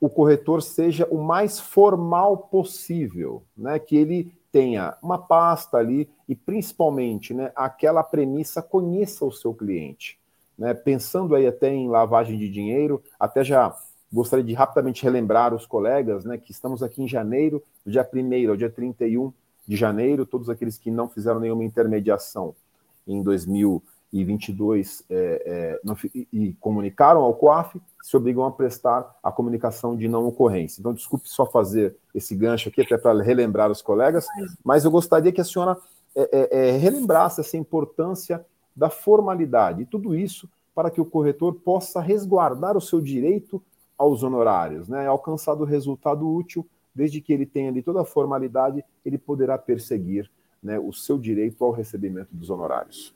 o corretor seja o mais formal possível, né? Que ele tenha uma pasta ali e principalmente, né? Aquela premissa conheça o seu cliente, né? Pensando aí até em lavagem de dinheiro, até já gostaria de rapidamente relembrar os colegas, né? Que estamos aqui em janeiro, do dia 1 ao dia 31 de janeiro, todos aqueles que não fizeram nenhuma intermediação em 2000 e 22 é, é, e, e, comunicaram ao COAF, se obrigam a prestar a comunicação de não ocorrência. Então, desculpe só fazer esse gancho aqui, até para relembrar os colegas, mas eu gostaria que a senhora é, é, é, relembrasse essa importância da formalidade, e tudo isso para que o corretor possa resguardar o seu direito aos honorários, né? alcançado o resultado útil, desde que ele tenha ali toda a formalidade, ele poderá perseguir né, o seu direito ao recebimento dos honorários.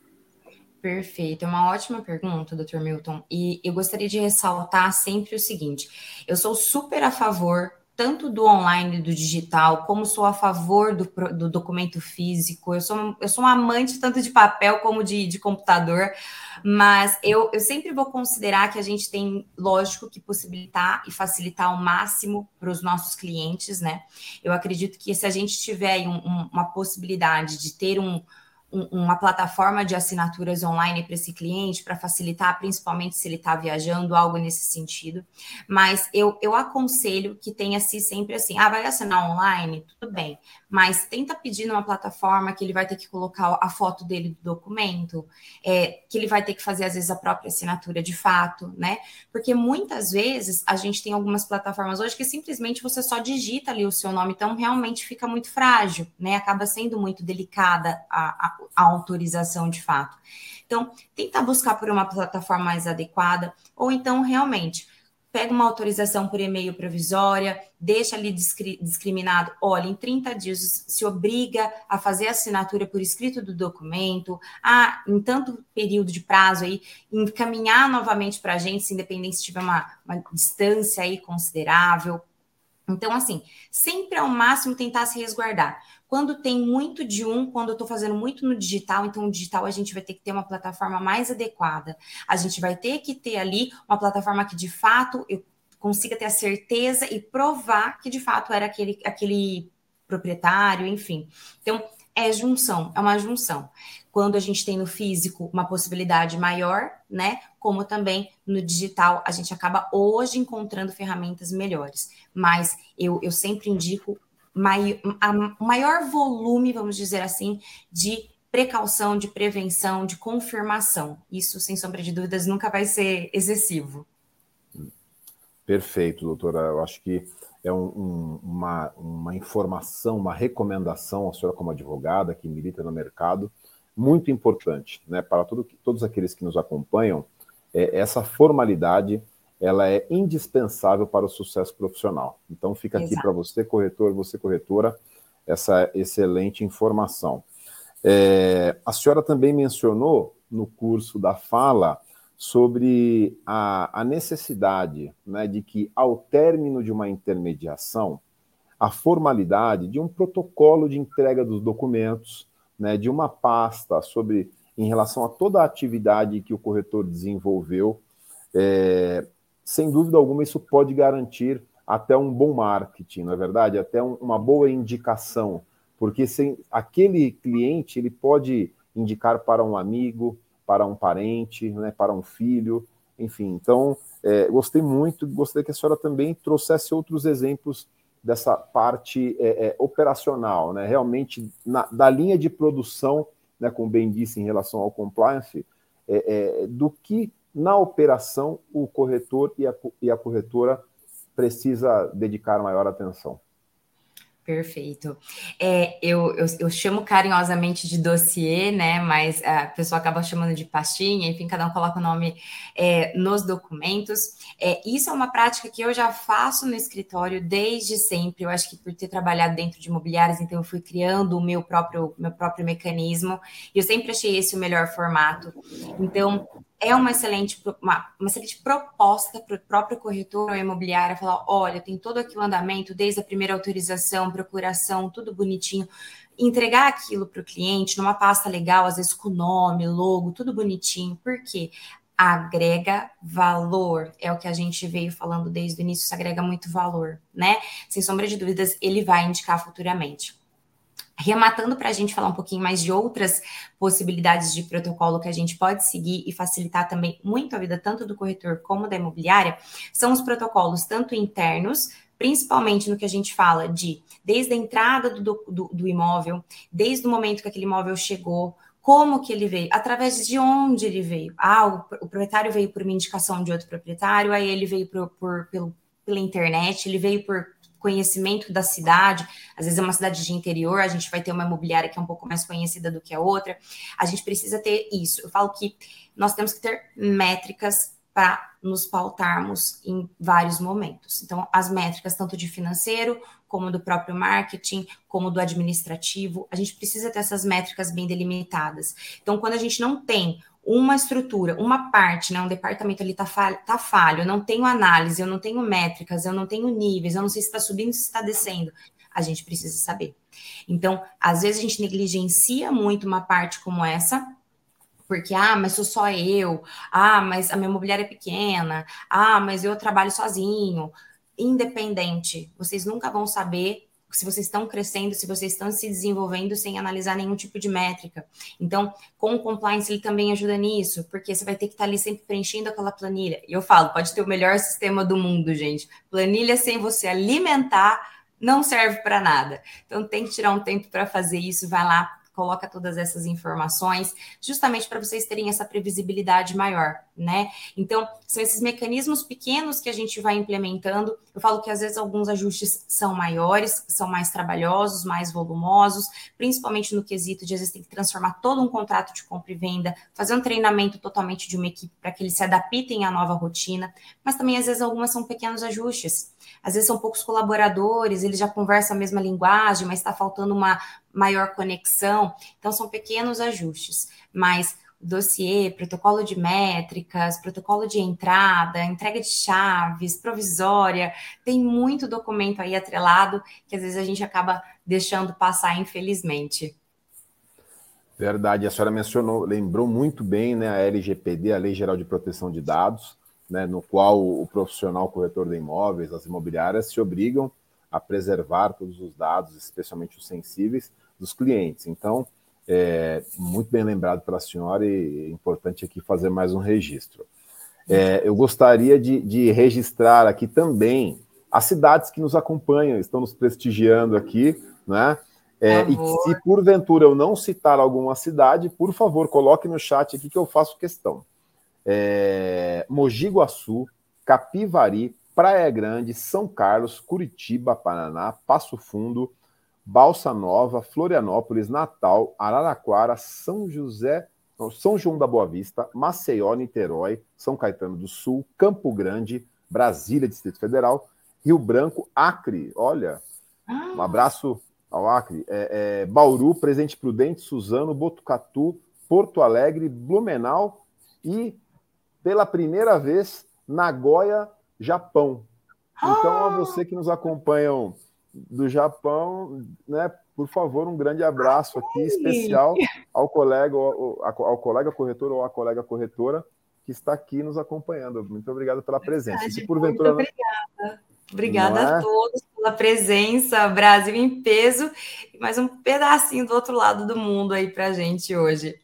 Perfeito, é uma ótima pergunta, Dr. Milton. E eu gostaria de ressaltar sempre o seguinte: eu sou super a favor tanto do online e do digital, como sou a favor do, do documento físico. Eu sou, eu sou uma amante tanto de papel como de, de computador, mas eu, eu sempre vou considerar que a gente tem, lógico, que possibilitar e facilitar ao máximo para os nossos clientes, né? Eu acredito que se a gente tiver um, um, uma possibilidade de ter um uma plataforma de assinaturas online para esse cliente, para facilitar, principalmente se ele está viajando, algo nesse sentido. Mas eu, eu aconselho que tenha-se sempre assim: ah, vai assinar online? Tudo bem, mas tenta pedir numa plataforma que ele vai ter que colocar a foto dele do documento, é, que ele vai ter que fazer, às vezes, a própria assinatura de fato, né? Porque muitas vezes a gente tem algumas plataformas hoje que simplesmente você só digita ali o seu nome, então realmente fica muito frágil, né? Acaba sendo muito delicada a, a a autorização de fato. Então, tentar buscar por uma plataforma mais adequada, ou então realmente pega uma autorização por e-mail provisória, deixa ali discriminado, olha, em 30 dias se obriga a fazer a assinatura por escrito do documento, a, em tanto período de prazo aí, encaminhar novamente para a gente, se independente se tiver uma, uma distância aí considerável. Então, assim, sempre ao máximo tentar se resguardar. Quando tem muito de um, quando eu estou fazendo muito no digital, então o digital a gente vai ter que ter uma plataforma mais adequada. A gente vai ter que ter ali uma plataforma que de fato eu consiga ter a certeza e provar que de fato era aquele, aquele proprietário, enfim. Então, é junção, é uma junção. Quando a gente tem no físico uma possibilidade maior, né? Como também no digital, a gente acaba hoje encontrando ferramentas melhores. Mas eu, eu sempre indico mai, a, maior volume, vamos dizer assim, de precaução, de prevenção, de confirmação. Isso, sem sombra de dúvidas, nunca vai ser excessivo. Perfeito, doutora. Eu acho que é um, um, uma, uma informação, uma recomendação, a senhora como advogada que milita no mercado, muito importante, né, para todo, todos aqueles que nos acompanham, é, essa formalidade, ela é indispensável para o sucesso profissional. Então fica aqui para você, corretor, você corretora, essa excelente informação. É, a senhora também mencionou no curso da fala sobre a, a necessidade né, de que, ao término de uma intermediação, a formalidade de um protocolo de entrega dos documentos, né, de uma pasta sobre em relação a toda a atividade que o corretor desenvolveu, é, sem dúvida alguma isso pode garantir até um bom marketing, não é verdade? Até um, uma boa indicação, porque sem aquele cliente ele pode indicar para um amigo, para um parente, né, para um filho, enfim. Então, é, gostei muito, gostaria que a senhora também trouxesse outros exemplos dessa parte é, é, operacional, né, realmente na, da linha de produção, né, como bem disse em relação ao compliance, é, é, do que na operação o corretor e a, e a corretora precisa dedicar maior atenção. Perfeito. É, eu, eu, eu, chamo carinhosamente de dossiê, né? Mas a pessoa acaba chamando de pastinha, enfim, cada um coloca o nome é, nos documentos. É, isso é uma prática que eu já faço no escritório desde sempre. Eu acho que por ter trabalhado dentro de imobiliários, então eu fui criando o meu próprio, meu próprio mecanismo, e eu sempre achei esse o melhor formato. Então, é uma excelente, uma, uma excelente proposta para o próprio corretor ou imobiliária falar: olha, tem todo aqui o andamento, desde a primeira autorização, procuração, tudo bonitinho. Entregar aquilo para o cliente numa pasta legal, às vezes com nome, logo, tudo bonitinho. Por quê? agrega valor. É o que a gente veio falando desde o início, isso agrega muito valor, né? Sem sombra de dúvidas, ele vai indicar futuramente. Rematando para a gente falar um pouquinho mais de outras possibilidades de protocolo que a gente pode seguir e facilitar também muito a vida tanto do corretor como da imobiliária, são os protocolos tanto internos, principalmente no que a gente fala de desde a entrada do, do, do imóvel, desde o momento que aquele imóvel chegou, como que ele veio, através de onde ele veio. Ah, o, o proprietário veio por uma indicação de outro proprietário, aí ele veio por, por, pelo, pela internet, ele veio por conhecimento da cidade, às vezes é uma cidade de interior, a gente vai ter uma imobiliária que é um pouco mais conhecida do que a outra. A gente precisa ter isso. Eu falo que nós temos que ter métricas para nos pautarmos em vários momentos. Então, as métricas, tanto de financeiro, como do próprio marketing, como do administrativo, a gente precisa ter essas métricas bem delimitadas. Então, quando a gente não tem uma estrutura, uma parte, né, um departamento ali está falho, tá falho, eu não tenho análise, eu não tenho métricas, eu não tenho níveis, eu não sei se está subindo, se está descendo. A gente precisa saber. Então, às vezes a gente negligencia muito uma parte como essa, porque, ah, mas sou só eu, ah, mas a minha imobiliária é pequena, ah, mas eu trabalho sozinho. Independente, vocês nunca vão saber se vocês estão crescendo, se vocês estão se desenvolvendo sem analisar nenhum tipo de métrica. Então, com o compliance, ele também ajuda nisso, porque você vai ter que estar ali sempre preenchendo aquela planilha. E eu falo, pode ter o melhor sistema do mundo, gente. Planilha sem você alimentar não serve para nada. Então, tem que tirar um tempo para fazer isso. Vai lá, coloca todas essas informações, justamente para vocês terem essa previsibilidade maior, né? Então, são esses mecanismos pequenos que a gente vai implementando. Eu falo que às vezes alguns ajustes são maiores, são mais trabalhosos, mais volumosos, principalmente no quesito de às vezes tem que transformar todo um contrato de compra e venda, fazer um treinamento totalmente de uma equipe para que eles se adaptem à nova rotina, mas também às vezes algumas são pequenos ajustes. Às vezes são poucos colaboradores, eles já conversam a mesma linguagem, mas está faltando uma maior conexão. Então, são pequenos ajustes, mas dossiê, protocolo de métricas, protocolo de entrada, entrega de chaves, provisória, tem muito documento aí atrelado que às vezes a gente acaba deixando passar, infelizmente. Verdade, a senhora mencionou, lembrou muito bem né, a LGPD, a Lei Geral de Proteção de Dados, né, no qual o profissional corretor de imóveis, as imobiliárias, se obrigam a preservar todos os dados, especialmente os sensíveis, dos clientes. Então, é, muito bem lembrado pela senhora e é importante aqui fazer mais um registro. É, eu gostaria de, de, registrar aqui também as cidades que nos acompanham, estão nos prestigiando aqui, né? É, e se porventura eu não citar alguma cidade, por favor, coloque no chat aqui que eu faço questão. É, Mogi Guaçu, Capivari, Praia Grande, São Carlos, Curitiba, Paraná, Passo Fundo, Balsa Nova, Florianópolis, Natal, Araraquara, São José, São João da Boa Vista, Maceió, Niterói, São Caetano do Sul, Campo Grande, Brasília, Distrito Federal, Rio Branco, Acre. Olha, um abraço ao Acre. É, é, Bauru, Presidente Prudente, Suzano, Botucatu, Porto Alegre, Blumenau e, pela primeira vez, Nagoya, Japão. Então, a você que nos acompanham do Japão, né, por favor, um grande abraço aqui especial ao colega, ao, ao colega corretor ou à colega corretora que está aqui nos acompanhando. Muito obrigado pela presença. Verdade, porventura muito obrigada. Obrigada é? a todos pela presença, Brasil em peso, e mais um pedacinho do outro lado do mundo aí para a gente hoje.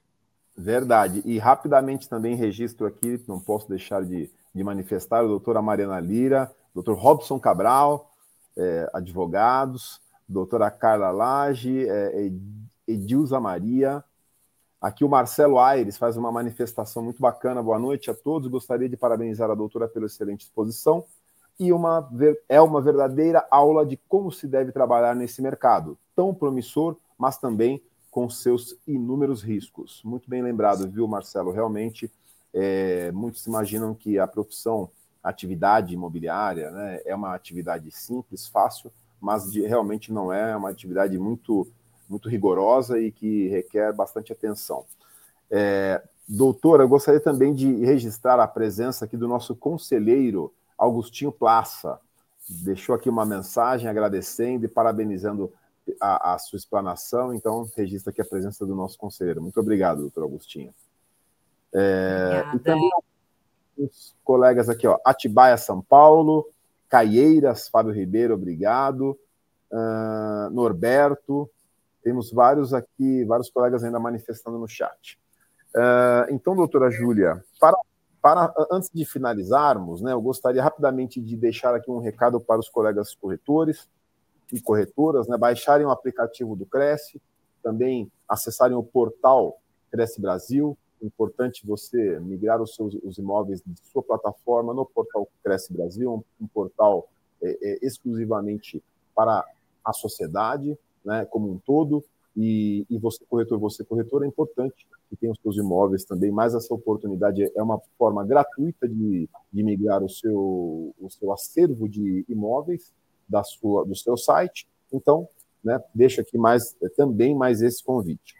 Verdade. E rapidamente também registro aqui, não posso deixar de, de manifestar, o doutora Mariana Lira, doutor Robson Cabral, é, advogados, doutora Carla Lage, é, Edilza Maria. Aqui o Marcelo Aires faz uma manifestação muito bacana. Boa noite a todos. Gostaria de parabenizar a doutora pela excelente exposição e uma, é uma verdadeira aula de como se deve trabalhar nesse mercado, tão promissor, mas também com seus inúmeros riscos. Muito bem lembrado, viu, Marcelo? Realmente, é, muitos imaginam que a profissão, a atividade imobiliária, né, é uma atividade simples, fácil, mas de, realmente não é, é uma atividade muito, muito rigorosa e que requer bastante atenção. É, doutora, eu gostaria também de registrar a presença aqui do nosso conselheiro Augustinho Plaça deixou aqui uma mensagem agradecendo e parabenizando a, a, sua explanação, então registra aqui a presença do nosso conselheiro. Muito obrigado, doutor Augustinho. É, e também os colegas aqui, ó, Atibaia, São Paulo, Caieiras, Fábio Ribeiro, obrigado. Uh, Norberto, temos vários aqui, vários colegas ainda manifestando no chat. Uh, então, doutora Júlia, para para, antes de finalizarmos, né, eu gostaria rapidamente de deixar aqui um recado para os colegas corretores e corretoras, né, baixarem o aplicativo do Cresce, também acessarem o portal Cresce Brasil. É importante você migrar os seus os imóveis de sua plataforma no portal Cresce Brasil, um, um portal é, é, exclusivamente para a sociedade, né, como um todo. E, e você, corretor, você, corretor, é importante que tenha os seus imóveis também, mas essa oportunidade é uma forma gratuita de, de migrar o seu, o seu acervo de imóveis da sua, do seu site. Então, né, deixo aqui mais, também mais esse convite.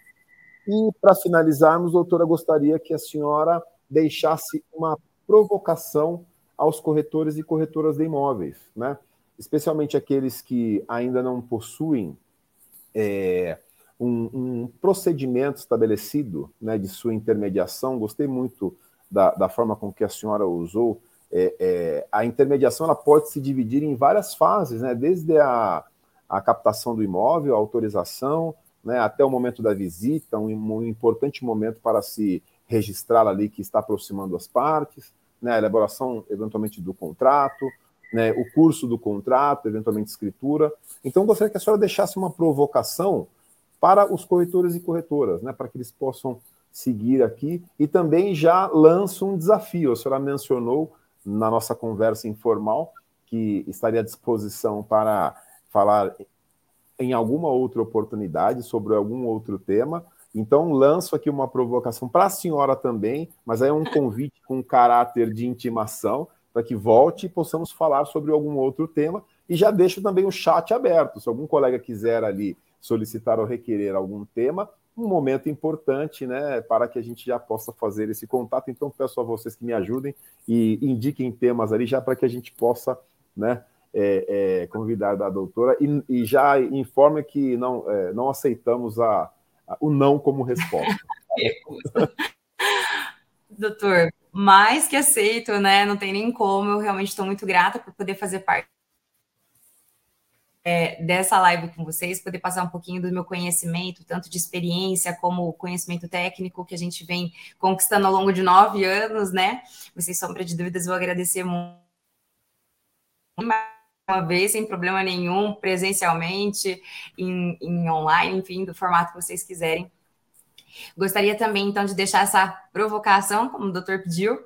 E para finalizarmos, doutora, gostaria que a senhora deixasse uma provocação aos corretores e corretoras de imóveis, né? especialmente aqueles que ainda não possuem é, um, um procedimento estabelecido né, de sua intermediação. Gostei muito da, da forma com que a senhora usou. É, é, a intermediação ela pode se dividir em várias fases, né, desde a, a captação do imóvel, a autorização, né, até o momento da visita, um, um importante momento para se registrar ali que está aproximando as partes, né, a elaboração eventualmente do contrato, né, o curso do contrato, eventualmente escritura. Então, gostaria que a senhora deixasse uma provocação para os corretores e corretoras, né, para que eles possam seguir aqui. E também já lanço um desafio. A senhora mencionou na nossa conversa informal que estaria à disposição para falar em alguma outra oportunidade sobre algum outro tema. Então, lanço aqui uma provocação para a senhora também, mas é um convite com caráter de intimação, para que volte e possamos falar sobre algum outro tema. E já deixo também o chat aberto. Se algum colega quiser ali solicitar ou requerer algum tema, um momento importante, né, para que a gente já possa fazer esse contato. Então, peço a vocês que me ajudem e indiquem temas ali, já para que a gente possa, né, é, é, convidar a doutora e, e já informe que não, é, não aceitamos a, a, o não como resposta. Doutor, mais que aceito, né? Não tem nem como. Eu realmente estou muito grata por poder fazer parte é, dessa live com vocês, poder passar um pouquinho do meu conhecimento, tanto de experiência como conhecimento técnico que a gente vem conquistando ao longo de nove anos, né? Sem sombra de dúvidas, vou agradecer muito uma vez, sem problema nenhum, presencialmente, em, em online, enfim, do formato que vocês quiserem. Gostaria também, então, de deixar essa provocação, como o doutor pediu,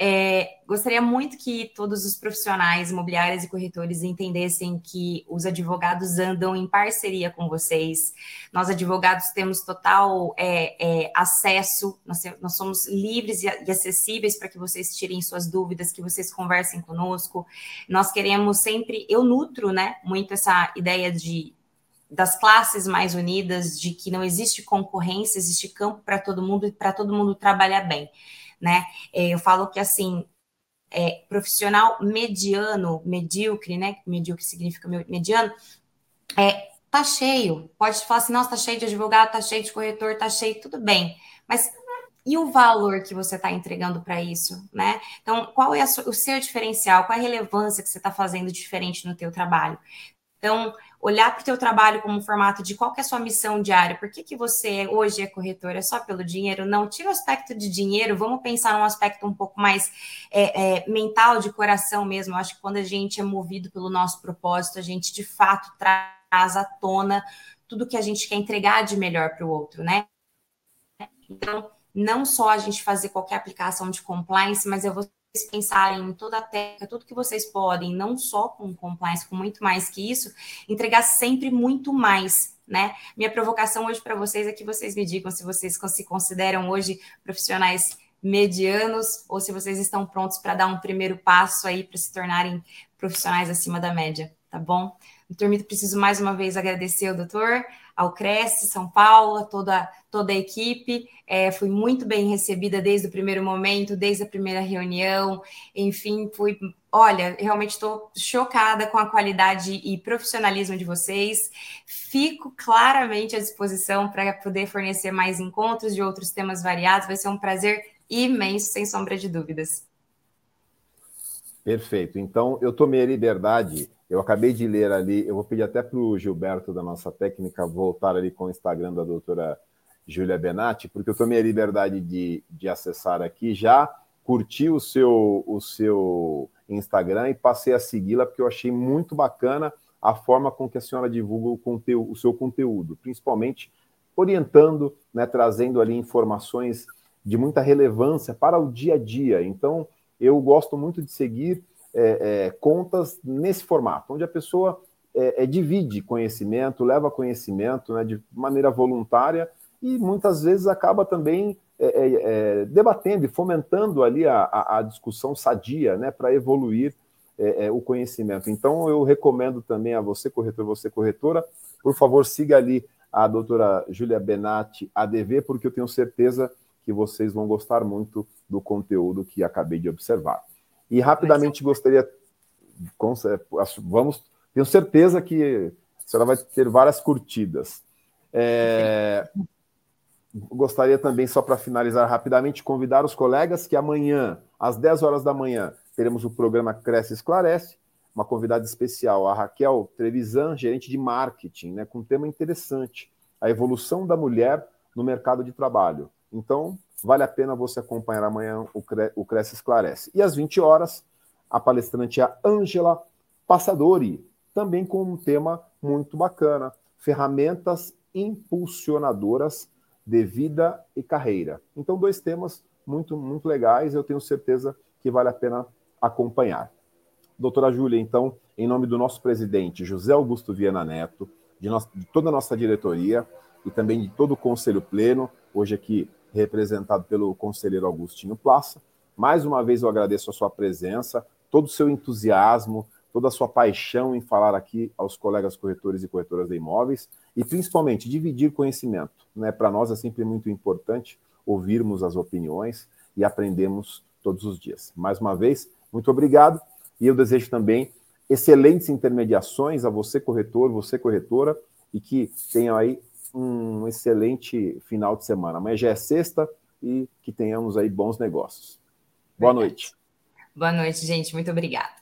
é, gostaria muito que todos os profissionais imobiliários e corretores entendessem que os advogados andam em parceria com vocês. Nós, advogados, temos total é, é, acesso, nós, nós, somos livres e, e acessíveis para que vocês tirem suas dúvidas, que vocês conversem conosco. Nós queremos sempre, eu nutro né, muito essa ideia de das classes mais unidas, de que não existe concorrência, existe campo para todo mundo e para todo mundo trabalhar bem né? É, eu falo que assim, é, profissional mediano, medíocre, né? Medíocre significa mediano, é, tá cheio. Pode falar assim, nossa, tá cheio de advogado, tá cheio de corretor, tá cheio, tudo bem. Mas e o valor que você está entregando para isso, né? Então, qual é o seu diferencial? Qual é a relevância que você está fazendo diferente no teu trabalho? Então, olhar para o teu trabalho como um formato de qual é a sua missão diária, por que, que você hoje é corretor? É só pelo dinheiro? Não, tira o aspecto de dinheiro, vamos pensar num aspecto um pouco mais é, é, mental, de coração mesmo. Eu acho que quando a gente é movido pelo nosso propósito, a gente de fato traz à tona tudo que a gente quer entregar de melhor para o outro, né? Então, não só a gente fazer qualquer aplicação de compliance, mas eu vou pensarem em toda a técnica, tudo que vocês podem, não só com compliance, com muito mais que isso, entregar sempre muito mais, né? Minha provocação hoje para vocês é que vocês me digam se vocês se consideram hoje profissionais medianos ou se vocês estão prontos para dar um primeiro passo aí para se tornarem profissionais acima da média, tá bom? Turmito, preciso mais uma vez agradecer ao doutor, ao Cresce São Paulo, toda, toda a equipe. É, fui muito bem recebida desde o primeiro momento, desde a primeira reunião. Enfim, fui. Olha, realmente estou chocada com a qualidade e profissionalismo de vocês. Fico claramente à disposição para poder fornecer mais encontros de outros temas variados. Vai ser um prazer imenso, sem sombra de dúvidas. Perfeito. Então, eu tomei a liberdade eu acabei de ler ali, eu vou pedir até para o Gilberto da nossa técnica voltar ali com o Instagram da doutora Júlia Benatti, porque eu tomei a liberdade de, de acessar aqui, já curti o seu, o seu Instagram e passei a segui-la, porque eu achei muito bacana a forma com que a senhora divulga o, conteúdo, o seu conteúdo, principalmente orientando, né, trazendo ali informações de muita relevância para o dia a dia. Então, eu gosto muito de seguir é, é, contas nesse formato, onde a pessoa é, é, divide conhecimento, leva conhecimento né, de maneira voluntária e muitas vezes acaba também debatendo e fomentando ali a, a, discussão sadia né, para evoluir o conhecimento. Então, eu recomendo também a você, corretor, você, corretora, por favor, siga ali a doutora Júlia Benatti, ADV, porque eu tenho certeza que vocês vão gostar muito do conteúdo que acabei de observar. E rapidamente gostaria, vamos, tenho certeza que a senhora vai ter várias curtidas. É, gostaria também, só para finalizar rapidamente, convidar os colegas que amanhã, às 10 horas da manhã, teremos o programa Cresce Esclarece, uma convidada especial, a Raquel Trevisan, gerente de marketing, né, com um tema interessante, a evolução da mulher no mercado de trabalho. Então, Vale a pena você acompanhar amanhã o, Cre o Cresce Esclarece. E às 20 horas, a palestrante é a Ângela Passadori, também com um tema muito bacana: ferramentas impulsionadoras de vida e carreira. Então, dois temas muito, muito legais, eu tenho certeza que vale a pena acompanhar. Doutora Júlia, então, em nome do nosso presidente José Augusto Viana Neto, de, nossa, de toda a nossa diretoria e também de todo o Conselho Pleno, hoje aqui representado pelo conselheiro Augustinho Plaça. Mais uma vez eu agradeço a sua presença, todo o seu entusiasmo, toda a sua paixão em falar aqui aos colegas corretores e corretoras de imóveis e principalmente dividir conhecimento. Né? Para nós é sempre muito importante ouvirmos as opiniões e aprendemos todos os dias. Mais uma vez, muito obrigado e eu desejo também excelentes intermediações a você corretor, você corretora e que tenham aí um excelente final de semana. Amanhã já é sexta e que tenhamos aí bons negócios. Boa noite. Boa noite, gente. Muito obrigada.